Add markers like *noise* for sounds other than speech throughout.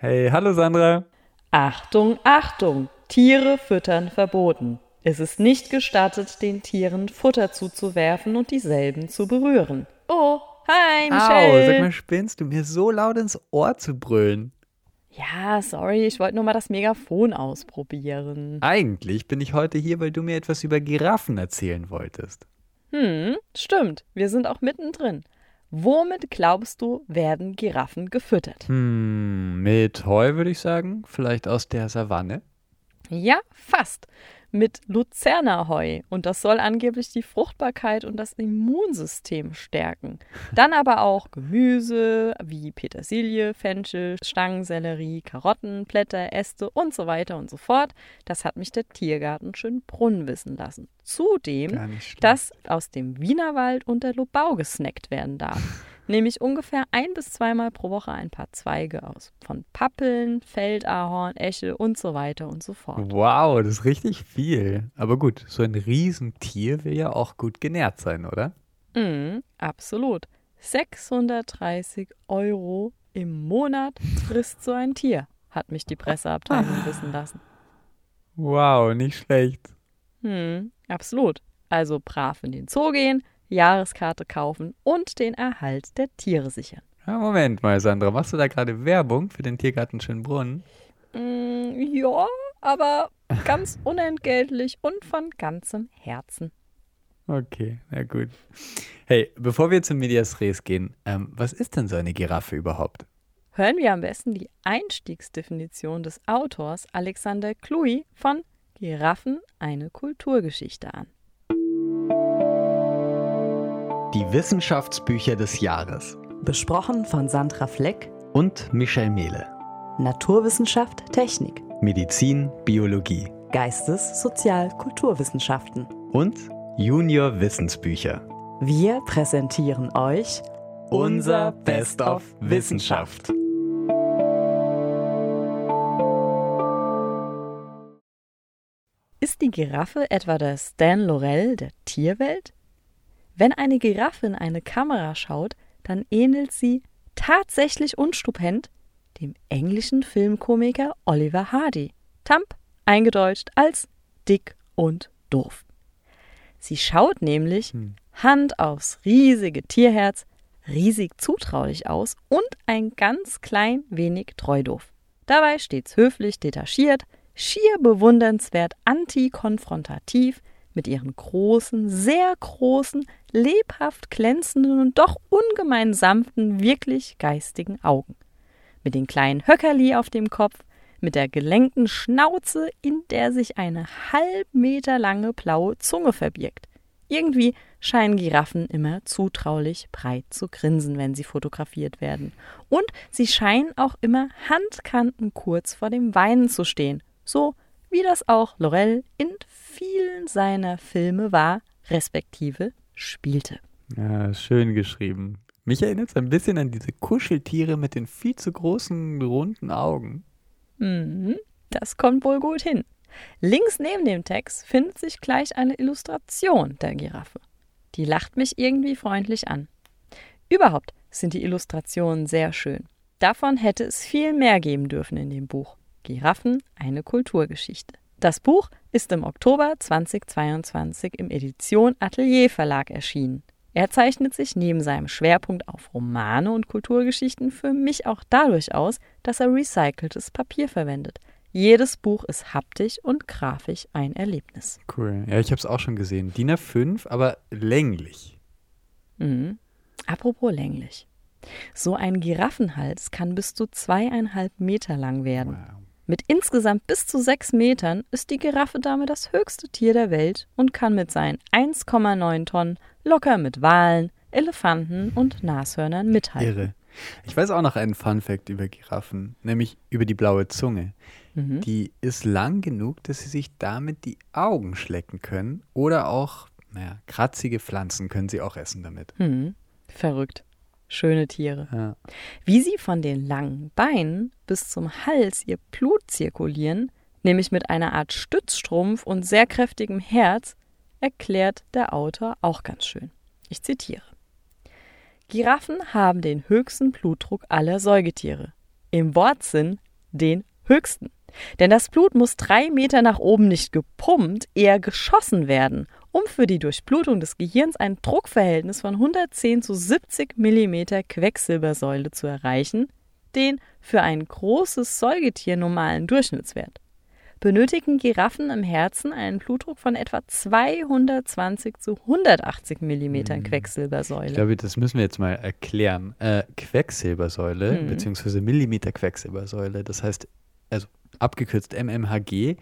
Hey, hallo Sandra. Achtung, Achtung, Tiere füttern verboten. Es ist nicht gestattet, den Tieren Futter zuzuwerfen und dieselben zu berühren. Oh, hi, Michelle. Au, sag mal, spinnst du mir so laut ins Ohr zu brüllen? Ja, sorry, ich wollte nur mal das Megafon ausprobieren. Eigentlich bin ich heute hier, weil du mir etwas über Giraffen erzählen wolltest. Hm, stimmt, wir sind auch mittendrin. Womit glaubst du, werden Giraffen gefüttert? Hm, mit Heu würde ich sagen, vielleicht aus der Savanne. Ja, fast mit Luzernerheu und das soll angeblich die Fruchtbarkeit und das Immunsystem stärken. Dann aber auch Gemüse wie Petersilie, Fenchel, Stangensellerie, Karotten, Blätter, Äste und so weiter und so fort. Das hat mich der Tiergarten Schönbrunn wissen lassen. Zudem, dass aus dem Wienerwald und der Lobau gesnackt werden darf nämlich ungefähr ein bis zweimal pro Woche ein paar Zweige aus. Von Pappeln, Feldahorn, Eche und so weiter und so fort. Wow, das ist richtig viel. Aber gut, so ein Riesentier will ja auch gut genährt sein, oder? Mm, absolut. 630 Euro im Monat frisst so ein Tier, hat mich die Presseabteilung wissen lassen. Wow, nicht schlecht. Hm, absolut. Also brav in den Zoo gehen, Jahreskarte kaufen und den Erhalt der Tiere sichern. Ja, Moment mal, Sandra, machst du da gerade Werbung für den Tiergarten Schönbrunn? Mm, ja, aber ganz unentgeltlich und von ganzem Herzen. Okay, na gut. Hey, bevor wir zum Medias Res gehen, ähm, was ist denn so eine Giraffe überhaupt? Hören wir am besten die Einstiegsdefinition des Autors Alexander Kluy von Giraffen eine Kulturgeschichte an. Die Wissenschaftsbücher des Jahres. Besprochen von Sandra Fleck und Michel Mehle. Naturwissenschaft, Technik. Medizin, Biologie. Geistes-, Sozial-, Kulturwissenschaften. Und Junior Wissensbücher. Wir präsentieren euch unser Best of Wissenschaft. Ist die Giraffe etwa der Stan Laurel der Tierwelt? Wenn eine Giraffe in eine Kamera schaut, dann ähnelt sie tatsächlich unstupend dem englischen Filmkomiker Oliver Hardy. Tamp, eingedeutscht als dick und doof. Sie schaut nämlich hm. Hand aufs riesige Tierherz, riesig zutraulich aus und ein ganz klein wenig treudoof. Dabei stets höflich detachiert, schier bewundernswert antikonfrontativ, mit ihren großen, sehr großen, lebhaft glänzenden und doch ungemein sanften, wirklich geistigen Augen. Mit den kleinen Höckerli auf dem Kopf, mit der gelenkten Schnauze, in der sich eine halb Meter lange blaue Zunge verbirgt. Irgendwie scheinen Giraffen immer zutraulich breit zu grinsen, wenn sie fotografiert werden. Und sie scheinen auch immer Handkanten kurz vor dem Weinen zu stehen, so wie das auch Lorel in vielen seiner Filme war, respektive spielte. Ja, schön geschrieben. Mich erinnert es ein bisschen an diese Kuscheltiere mit den viel zu großen, runden Augen. Mhm, das kommt wohl gut hin. Links neben dem Text findet sich gleich eine Illustration der Giraffe. Die lacht mich irgendwie freundlich an. Überhaupt sind die Illustrationen sehr schön. Davon hätte es viel mehr geben dürfen in dem Buch. Giraffen, eine Kulturgeschichte. Das Buch ist im Oktober 2022 im Edition Atelier Verlag erschienen. Er zeichnet sich neben seinem Schwerpunkt auf Romane und Kulturgeschichten für mich auch dadurch aus, dass er recyceltes Papier verwendet. Jedes Buch ist haptisch und grafisch ein Erlebnis. Cool. Ja, ich habe es auch schon gesehen. DIN A5, aber länglich. Mhm. Apropos länglich. So ein Giraffenhals kann bis zu zweieinhalb Meter lang werden. Wow. Mit insgesamt bis zu sechs Metern ist die Giraffe damit das höchste Tier der Welt und kann mit seinen 1,9 Tonnen locker mit Walen, Elefanten und Nashörnern mithalten. Irre. Ich weiß auch noch einen Fun-Fact über Giraffen, nämlich über die blaue Zunge. Mhm. Die ist lang genug, dass sie sich damit die Augen schlecken können oder auch, naja, kratzige Pflanzen können sie auch essen damit. Mhm. Verrückt. Schöne Tiere. Ja. Wie sie von den langen Beinen bis zum Hals ihr Blut zirkulieren, nämlich mit einer Art Stützstrumpf und sehr kräftigem Herz, erklärt der Autor auch ganz schön. Ich zitiere. Giraffen haben den höchsten Blutdruck aller Säugetiere. Im Wortsinn den höchsten. Denn das Blut muss drei Meter nach oben nicht gepumpt, eher geschossen werden, um für die Durchblutung des Gehirns ein Druckverhältnis von 110 zu 70 Millimeter Quecksilbersäule zu erreichen, den für ein großes Säugetier normalen Durchschnittswert. Benötigen Giraffen im Herzen einen Blutdruck von etwa 220 zu 180 Millimetern hm. Quecksilbersäule. Ich glaube, das müssen wir jetzt mal erklären. Äh, Quecksilbersäule, hm. beziehungsweise Millimeter Quecksilbersäule, das heißt, also abgekürzt MMHG.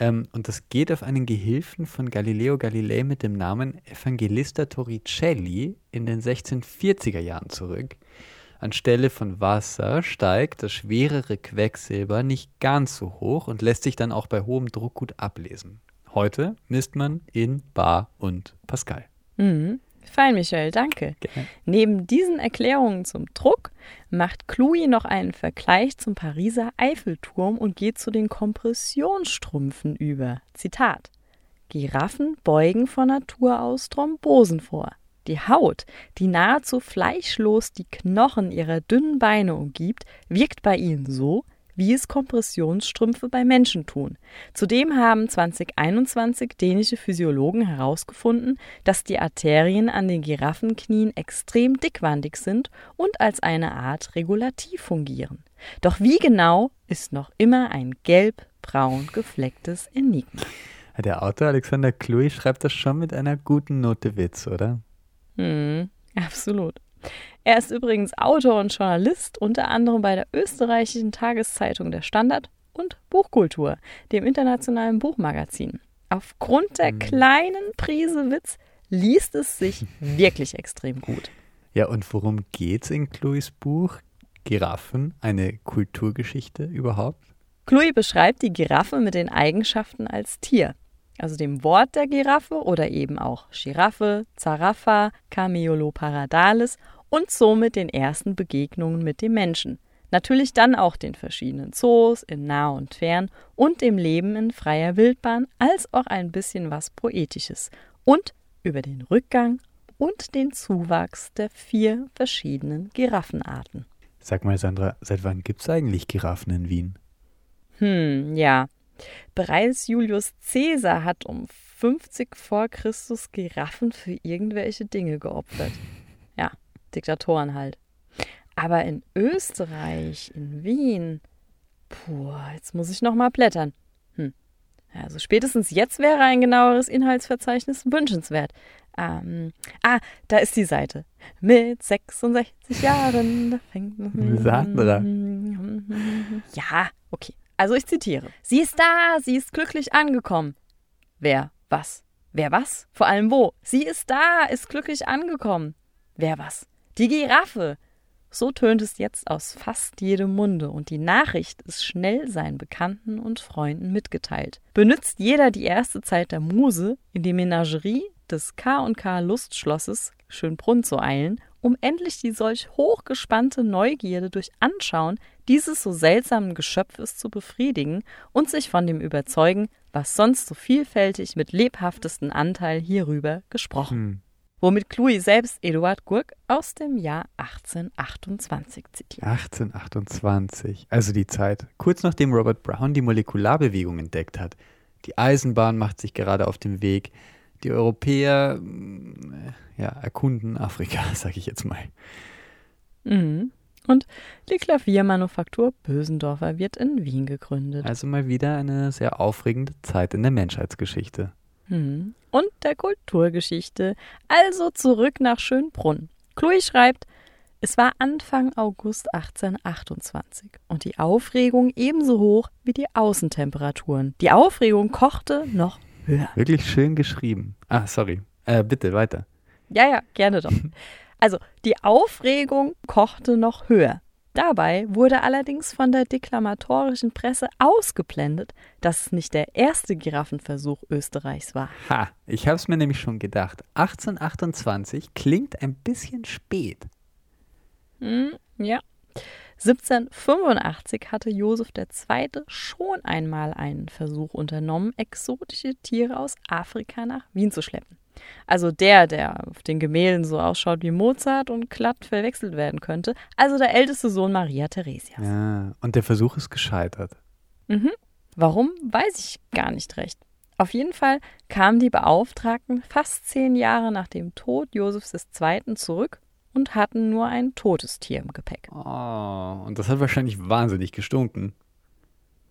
Ähm, und das geht auf einen Gehilfen von Galileo Galilei mit dem Namen Evangelista Torricelli in den 1640er Jahren zurück. Anstelle von Wasser steigt das schwerere Quecksilber nicht ganz so hoch und lässt sich dann auch bei hohem Druck gut ablesen. Heute misst man in Bar und Pascal. Mhm. Fein, Michael, danke. Gerne. Neben diesen Erklärungen zum Druck macht Chloe noch einen Vergleich zum Pariser Eiffelturm und geht zu den Kompressionsstrümpfen über. Zitat: Giraffen beugen von Natur aus Thrombosen vor. Die Haut, die nahezu fleischlos die Knochen ihrer dünnen Beine umgibt, wirkt bei ihnen so, wie es Kompressionsstrümpfe bei Menschen tun. Zudem haben 2021 dänische Physiologen herausgefunden, dass die Arterien an den Giraffenknien extrem dickwandig sind und als eine Art Regulativ fungieren. Doch wie genau ist noch immer ein gelb-braun geflecktes Enigma. Der Autor Alexander Kluy schreibt das schon mit einer guten Note Witz, oder? Hm, absolut. Er ist übrigens Autor und Journalist, unter anderem bei der österreichischen Tageszeitung Der Standard und Buchkultur, dem internationalen Buchmagazin. Aufgrund der hm. kleinen Prise Witz liest es sich *laughs* wirklich extrem gut. Ja, und worum geht's in Chloes Buch? Giraffen, eine Kulturgeschichte überhaupt? Chloe beschreibt die Giraffe mit den Eigenschaften als Tier, also dem Wort der Giraffe oder eben auch Giraffe, Zaraffa, Cameoloparadalis und somit den ersten Begegnungen mit dem Menschen. Natürlich dann auch den verschiedenen Zoos in nah und fern und dem Leben in freier Wildbahn, als auch ein bisschen was Poetisches und über den Rückgang und den Zuwachs der vier verschiedenen Giraffenarten. Sag mal, Sandra, seit wann gibt es eigentlich Giraffen in Wien? Hm, ja. Bereits Julius Caesar hat um 50 vor Christus Giraffen für irgendwelche Dinge geopfert. Ja, Diktatoren halt. Aber in Österreich, in Wien, puh, jetzt muss ich noch mal blättern. Hm. Also spätestens jetzt wäre ein genaueres Inhaltsverzeichnis wünschenswert. Ähm, ah, da ist die Seite. Mit 66 Jahren, da fängt Sandra. Ja, okay. Also ich zitiere. Sie ist da, sie ist glücklich angekommen. Wer was? Wer was? Vor allem wo? Sie ist da, ist glücklich angekommen. Wer was? Die Giraffe! So tönt es jetzt aus fast jedem Munde und die Nachricht ist schnell seinen Bekannten und Freunden mitgeteilt. Benützt jeder die erste Zeit der Muse, in die Menagerie des K&K Lustschlosses Schönbrunn zu eilen, um endlich die solch hochgespannte Neugierde durch Anschauen dieses so seltsamen Geschöpfes zu befriedigen und sich von dem überzeugen, was sonst so vielfältig mit lebhaftesten Anteil hierüber gesprochen. Hm womit Cluy selbst Eduard Gurk aus dem Jahr 1828 zitiert. 1828, also die Zeit, kurz nachdem Robert Brown die Molekularbewegung entdeckt hat. Die Eisenbahn macht sich gerade auf dem Weg. Die Europäer äh, ja, erkunden Afrika, *laughs* sage ich jetzt mal. Mhm. Und die Klaviermanufaktur Bösendorfer wird in Wien gegründet. Also mal wieder eine sehr aufregende Zeit in der Menschheitsgeschichte. Mhm. Und der Kulturgeschichte. Also zurück nach Schönbrunn. Chloe schreibt, es war Anfang August 1828 und die Aufregung ebenso hoch wie die Außentemperaturen. Die Aufregung kochte noch höher. Wirklich schön geschrieben. Ah, sorry. Äh, bitte weiter. Ja, ja, gerne doch. *laughs* Also, die Aufregung kochte noch höher. Dabei wurde allerdings von der deklamatorischen Presse ausgeblendet, dass es nicht der erste Giraffenversuch Österreichs war. Ha, ich habe es mir nämlich schon gedacht. 1828 klingt ein bisschen spät. Hm, ja. 1785 hatte Josef II. schon einmal einen Versuch unternommen, exotische Tiere aus Afrika nach Wien zu schleppen. Also der, der auf den Gemälden so ausschaut wie Mozart und glatt verwechselt werden könnte. Also der älteste Sohn Maria Theresias. Ja, und der Versuch ist gescheitert. Mhm. Warum, weiß ich gar nicht recht. Auf jeden Fall kamen die Beauftragten fast zehn Jahre nach dem Tod Josefs II. zurück und hatten nur ein totes Tier im Gepäck. Oh, und das hat wahrscheinlich wahnsinnig gestunken.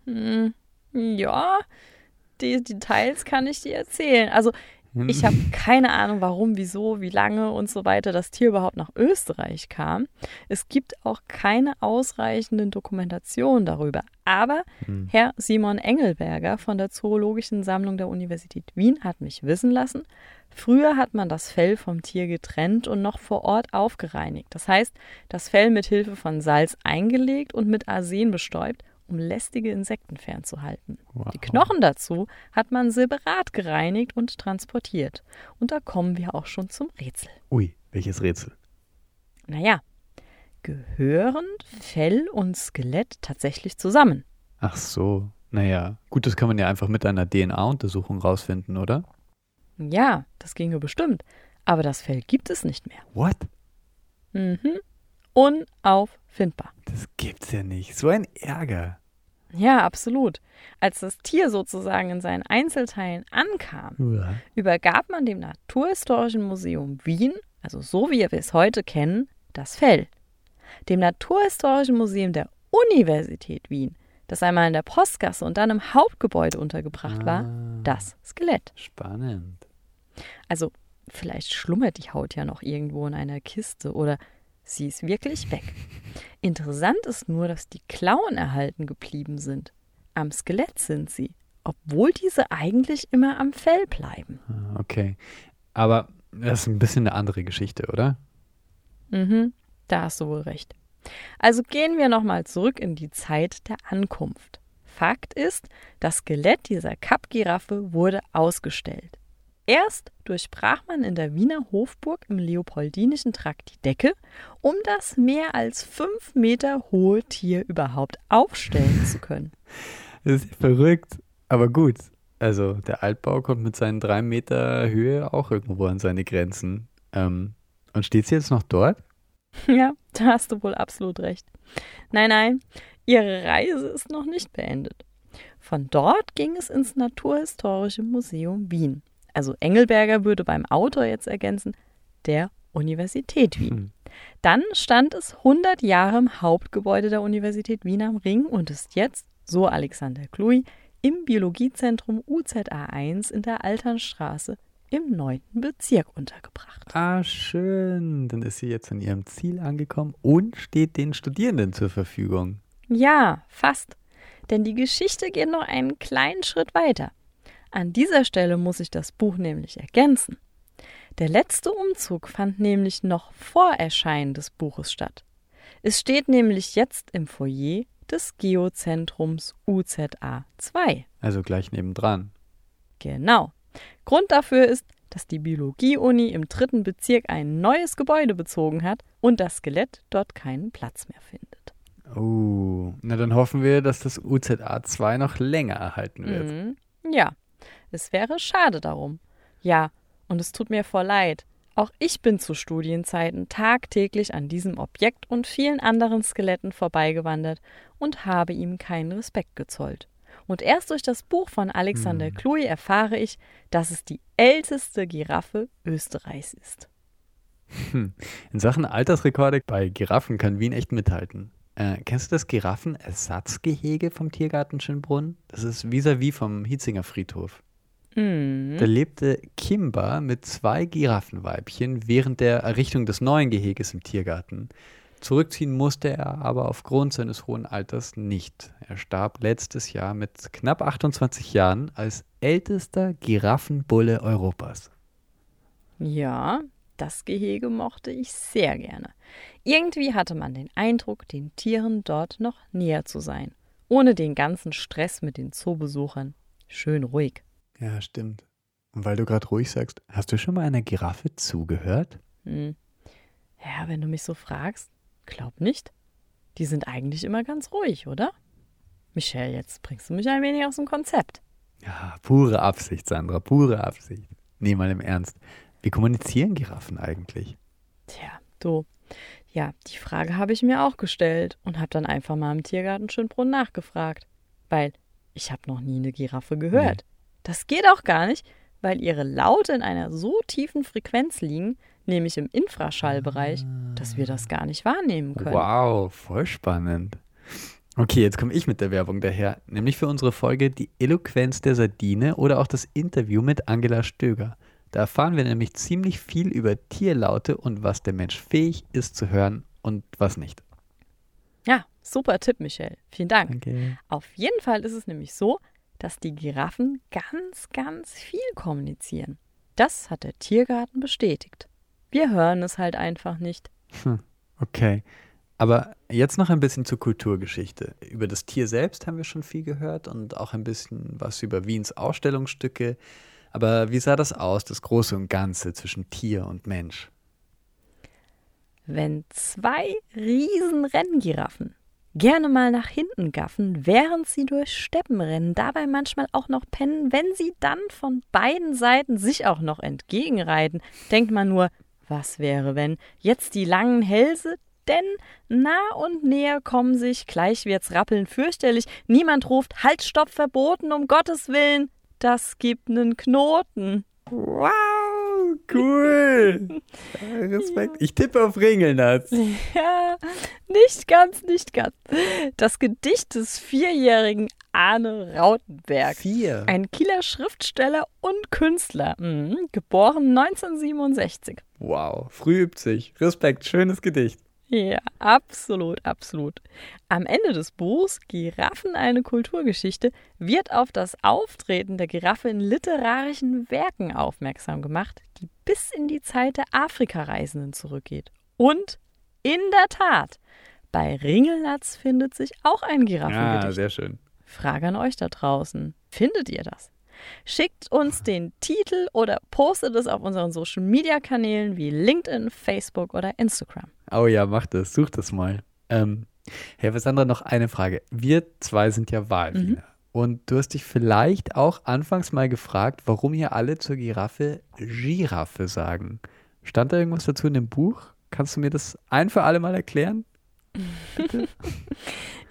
Hm, ja, die Details kann ich dir erzählen. Also. Ich habe keine Ahnung, warum, wieso, wie lange und so weiter das Tier überhaupt nach Österreich kam. Es gibt auch keine ausreichenden Dokumentationen darüber. Aber hm. Herr Simon Engelberger von der Zoologischen Sammlung der Universität Wien hat mich wissen lassen, früher hat man das Fell vom Tier getrennt und noch vor Ort aufgereinigt. Das heißt, das Fell mit Hilfe von Salz eingelegt und mit Arsen bestäubt um lästige Insekten fernzuhalten. Wow. Die Knochen dazu hat man separat gereinigt und transportiert. Und da kommen wir auch schon zum Rätsel. Ui, welches Rätsel? Naja, gehören Fell und Skelett tatsächlich zusammen? Ach so, naja, gut, das kann man ja einfach mit einer DNA-Untersuchung rausfinden, oder? Ja, das ginge bestimmt. Aber das Fell gibt es nicht mehr. What? Mhm. Unauffindbar. Das gibt's ja nicht. So ein Ärger. Ja, absolut. Als das Tier sozusagen in seinen Einzelteilen ankam, ja. übergab man dem Naturhistorischen Museum Wien, also so wie wir es heute kennen, das Fell. Dem Naturhistorischen Museum der Universität Wien, das einmal in der Postgasse und dann im Hauptgebäude untergebracht ah, war, das Skelett. Spannend. Also vielleicht schlummert die Haut ja noch irgendwo in einer Kiste oder Sie ist wirklich weg. Interessant ist nur, dass die Klauen erhalten geblieben sind. Am Skelett sind sie, obwohl diese eigentlich immer am Fell bleiben. Ah, okay. Aber das ist ein bisschen eine andere Geschichte, oder? Mhm, da hast du wohl recht. Also gehen wir nochmal zurück in die Zeit der Ankunft. Fakt ist, das Skelett dieser Kappgiraffe wurde ausgestellt. Erst durchbrach man in der Wiener Hofburg im Leopoldinischen Trakt die Decke, um das mehr als fünf Meter hohe Tier überhaupt aufstellen zu können. Das ist verrückt, aber gut. Also der Altbau kommt mit seinen drei Meter Höhe auch irgendwo an seine Grenzen. Ähm, und steht sie jetzt noch dort? Ja, da hast du wohl absolut recht. Nein, nein, ihre Reise ist noch nicht beendet. Von dort ging es ins Naturhistorische Museum Wien also Engelberger würde beim Autor jetzt ergänzen, der Universität Wien. Hm. Dann stand es 100 Jahre im Hauptgebäude der Universität Wien am Ring und ist jetzt, so Alexander Kluy, im Biologiezentrum UZA1 in der Alternstraße im 9. Bezirk untergebracht. Ah, schön. Dann ist sie jetzt an ihrem Ziel angekommen und steht den Studierenden zur Verfügung. Ja, fast. Denn die Geschichte geht noch einen kleinen Schritt weiter. An dieser Stelle muss ich das Buch nämlich ergänzen. Der letzte Umzug fand nämlich noch vor Erscheinen des Buches statt. Es steht nämlich jetzt im Foyer des Geozentrums UZA 2. Also gleich nebendran. Genau. Grund dafür ist, dass die Biologie-Uni im dritten Bezirk ein neues Gebäude bezogen hat und das Skelett dort keinen Platz mehr findet. Oh, na dann hoffen wir, dass das UZA 2 noch länger erhalten wird. Mhm. Ja, es wäre schade darum. Ja, und es tut mir voll leid. Auch ich bin zu Studienzeiten tagtäglich an diesem Objekt und vielen anderen Skeletten vorbeigewandert und habe ihm keinen Respekt gezollt. Und erst durch das Buch von Alexander hm. Kluy erfahre ich, dass es die älteste Giraffe Österreichs ist. Hm. In Sachen Altersrekorde bei Giraffen kann Wien echt mithalten. Äh, kennst du das Giraffenersatzgehege vom Tiergarten Schönbrunn? Das ist vis-à-vis -vis vom Hietzinger Friedhof. Mhm. Da lebte Kimba mit zwei Giraffenweibchen während der Errichtung des neuen Geheges im Tiergarten. Zurückziehen musste er aber aufgrund seines hohen Alters nicht. Er starb letztes Jahr mit knapp 28 Jahren als ältester Giraffenbulle Europas. Ja, das Gehege mochte ich sehr gerne. Irgendwie hatte man den Eindruck, den Tieren dort noch näher zu sein, ohne den ganzen Stress mit den Zoobesuchern. Schön ruhig. Ja, stimmt. Und weil du gerade ruhig sagst, hast du schon mal einer Giraffe zugehört? Hm. Ja, wenn du mich so fragst, glaub nicht. Die sind eigentlich immer ganz ruhig, oder? Michelle, jetzt bringst du mich ein wenig aus dem Konzept. Ja, pure Absicht, Sandra, pure Absicht. Nee, mal im Ernst. Wie kommunizieren Giraffen eigentlich? Tja, du. Ja, die Frage habe ich mir auch gestellt und habe dann einfach mal im Tiergarten Schönbrunn nachgefragt. Weil ich habe noch nie eine Giraffe gehört. Nee. Das geht auch gar nicht, weil ihre Laute in einer so tiefen Frequenz liegen, nämlich im Infraschallbereich, dass wir das gar nicht wahrnehmen können. Wow, voll spannend. Okay, jetzt komme ich mit der Werbung daher, nämlich für unsere Folge Die Eloquenz der Sardine oder auch das Interview mit Angela Stöger. Da erfahren wir nämlich ziemlich viel über Tierlaute und was der Mensch fähig ist zu hören und was nicht. Ja, super Tipp, Michelle. Vielen Dank. Okay. Auf jeden Fall ist es nämlich so, dass die Giraffen ganz, ganz viel kommunizieren. Das hat der Tiergarten bestätigt. Wir hören es halt einfach nicht. Hm, okay. Aber jetzt noch ein bisschen zur Kulturgeschichte. Über das Tier selbst haben wir schon viel gehört und auch ein bisschen was über Wiens Ausstellungsstücke. Aber wie sah das aus, das Große und Ganze zwischen Tier und Mensch? Wenn zwei riesen Renngiraffen gerne mal nach hinten gaffen, während sie durch Steppen rennen, dabei manchmal auch noch pennen, wenn sie dann von beiden Seiten sich auch noch entgegenreiten, denkt man nur, was wäre, wenn jetzt die langen Hälse, denn nah und näher kommen sich, gleich wird's rappeln fürchterlich, niemand ruft Halt, Stopp, verboten, um Gottes Willen, das gibt nen Knoten. Wow, cool. *laughs* Respekt. Ich tippe auf Ringelnatz. Ja, nicht ganz, nicht ganz. Das Gedicht des vierjährigen Arne Rautenberg. Vier. Ein Kieler Schriftsteller und Künstler. Mhm, geboren 1967. Wow, früh übt sich. Respekt, schönes Gedicht. Ja, absolut, absolut. Am Ende des Buchs Giraffen eine Kulturgeschichte wird auf das Auftreten der Giraffe in literarischen Werken aufmerksam gemacht, die bis in die Zeit der Afrikareisenden zurückgeht. Und in der Tat, bei Ringelnatz findet sich auch ein Giraffengedicht. Ja, sehr schön. Frage an euch da draußen. Findet ihr das? Schickt uns den Titel oder postet es auf unseren Social Media Kanälen wie LinkedIn, Facebook oder Instagram. Oh ja, mach das, such das mal. Ähm, Herr Sandra, noch eine Frage. Wir zwei sind ja Wahlwiener. Mhm. Und du hast dich vielleicht auch anfangs mal gefragt, warum hier alle zur Giraffe Giraffe sagen. Stand da irgendwas dazu in dem Buch? Kannst du mir das ein für alle mal erklären? *laughs*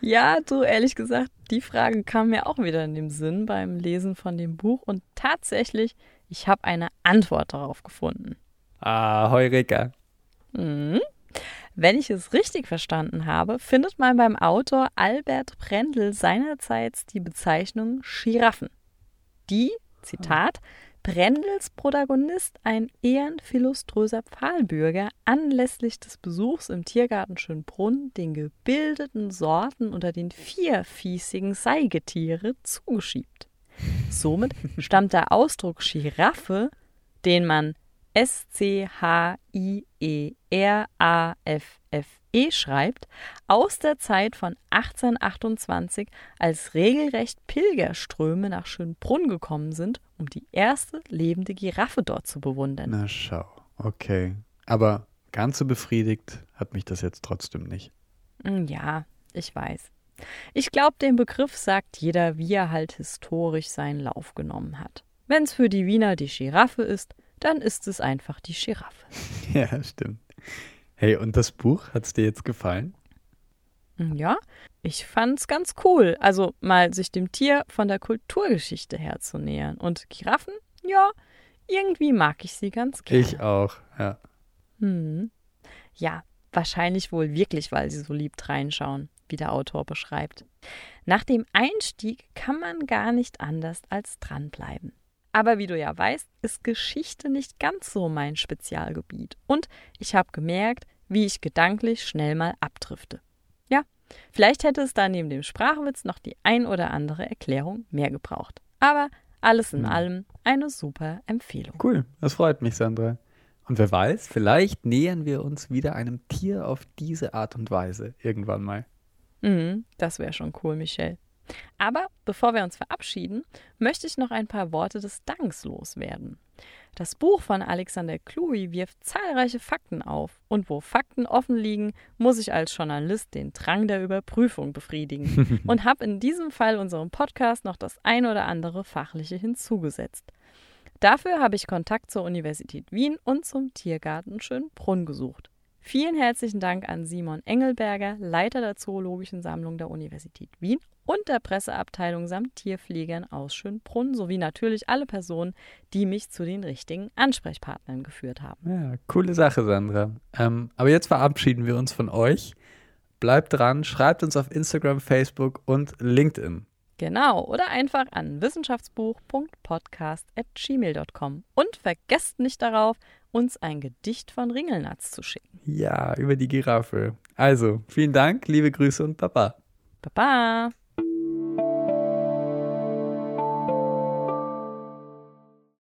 ja, du, ehrlich gesagt, die Frage kam mir auch wieder in dem Sinn beim Lesen von dem Buch und tatsächlich, ich habe eine Antwort darauf gefunden. Ah, Heureka. Mhm. Wenn ich es richtig verstanden habe, findet man beim Autor Albert Brendel seinerzeit die Bezeichnung Giraffen. Die, Zitat, Brendels Protagonist, ein ehrenphilostroser Pfahlbürger, anlässlich des Besuchs im Tiergarten Schönbrunn den gebildeten Sorten unter den vierfiesigen Seigetiere zugeschiebt. Somit stammt der Ausdruck Giraffe, den man S-C-H-I-E-R-A-F-F-E schreibt, aus der Zeit von 1828, als regelrecht Pilgerströme nach Schönbrunn gekommen sind, um die erste lebende Giraffe dort zu bewundern. Na schau, okay. Aber ganz so befriedigt hat mich das jetzt trotzdem nicht. Hm, ja, ich weiß. Ich glaube, den Begriff sagt jeder, wie er halt historisch seinen Lauf genommen hat. Wenn es für die Wiener die Giraffe ist, dann ist es einfach die Giraffe. *laughs* Ja, stimmt. Hey, und das Buch, hat es dir jetzt gefallen? Hm, ja, ich fand's ganz cool. Also mal sich dem Tier von der Kulturgeschichte her zu nähern. Und Giraffen, ja, irgendwie mag ich sie ganz gerne. Ich auch, ja. Hm. Ja, wahrscheinlich wohl wirklich, weil sie so lieb reinschauen, wie der Autor beschreibt. Nach dem Einstieg kann man gar nicht anders als dranbleiben. Aber wie du ja weißt, ist Geschichte nicht ganz so mein Spezialgebiet. Und ich habe gemerkt, wie ich gedanklich schnell mal abdrifte. Ja, vielleicht hätte es da neben dem Sprachwitz noch die ein oder andere Erklärung mehr gebraucht. Aber alles in hm. allem eine super Empfehlung. Cool, das freut mich, Sandra. Und wer weiß, vielleicht nähern wir uns wieder einem Tier auf diese Art und Weise irgendwann mal. Mhm, das wäre schon cool, Michelle. Aber bevor wir uns verabschieden, möchte ich noch ein paar Worte des Danks loswerden. Das Buch von Alexander Kluy wirft zahlreiche Fakten auf, und wo Fakten offen liegen, muss ich als Journalist den Drang der Überprüfung befriedigen *laughs* und habe in diesem Fall unserem Podcast noch das ein oder andere Fachliche hinzugesetzt. Dafür habe ich Kontakt zur Universität Wien und zum Tiergarten Schönbrunn gesucht. Vielen herzlichen Dank an Simon Engelberger, Leiter der Zoologischen Sammlung der Universität Wien und der Presseabteilung samt Tierpflegern aus Schönbrunn sowie natürlich alle Personen, die mich zu den richtigen Ansprechpartnern geführt haben. Ja, coole Sache, Sandra. Ähm, aber jetzt verabschieden wir uns von euch. Bleibt dran, schreibt uns auf Instagram, Facebook und LinkedIn. Genau, oder einfach an wissenschaftsbuch.podcast.gmail.com. Und vergesst nicht darauf, uns ein Gedicht von Ringelnatz zu schicken. Ja, über die Giraffe. Also, vielen Dank, liebe Grüße und Baba. Baba.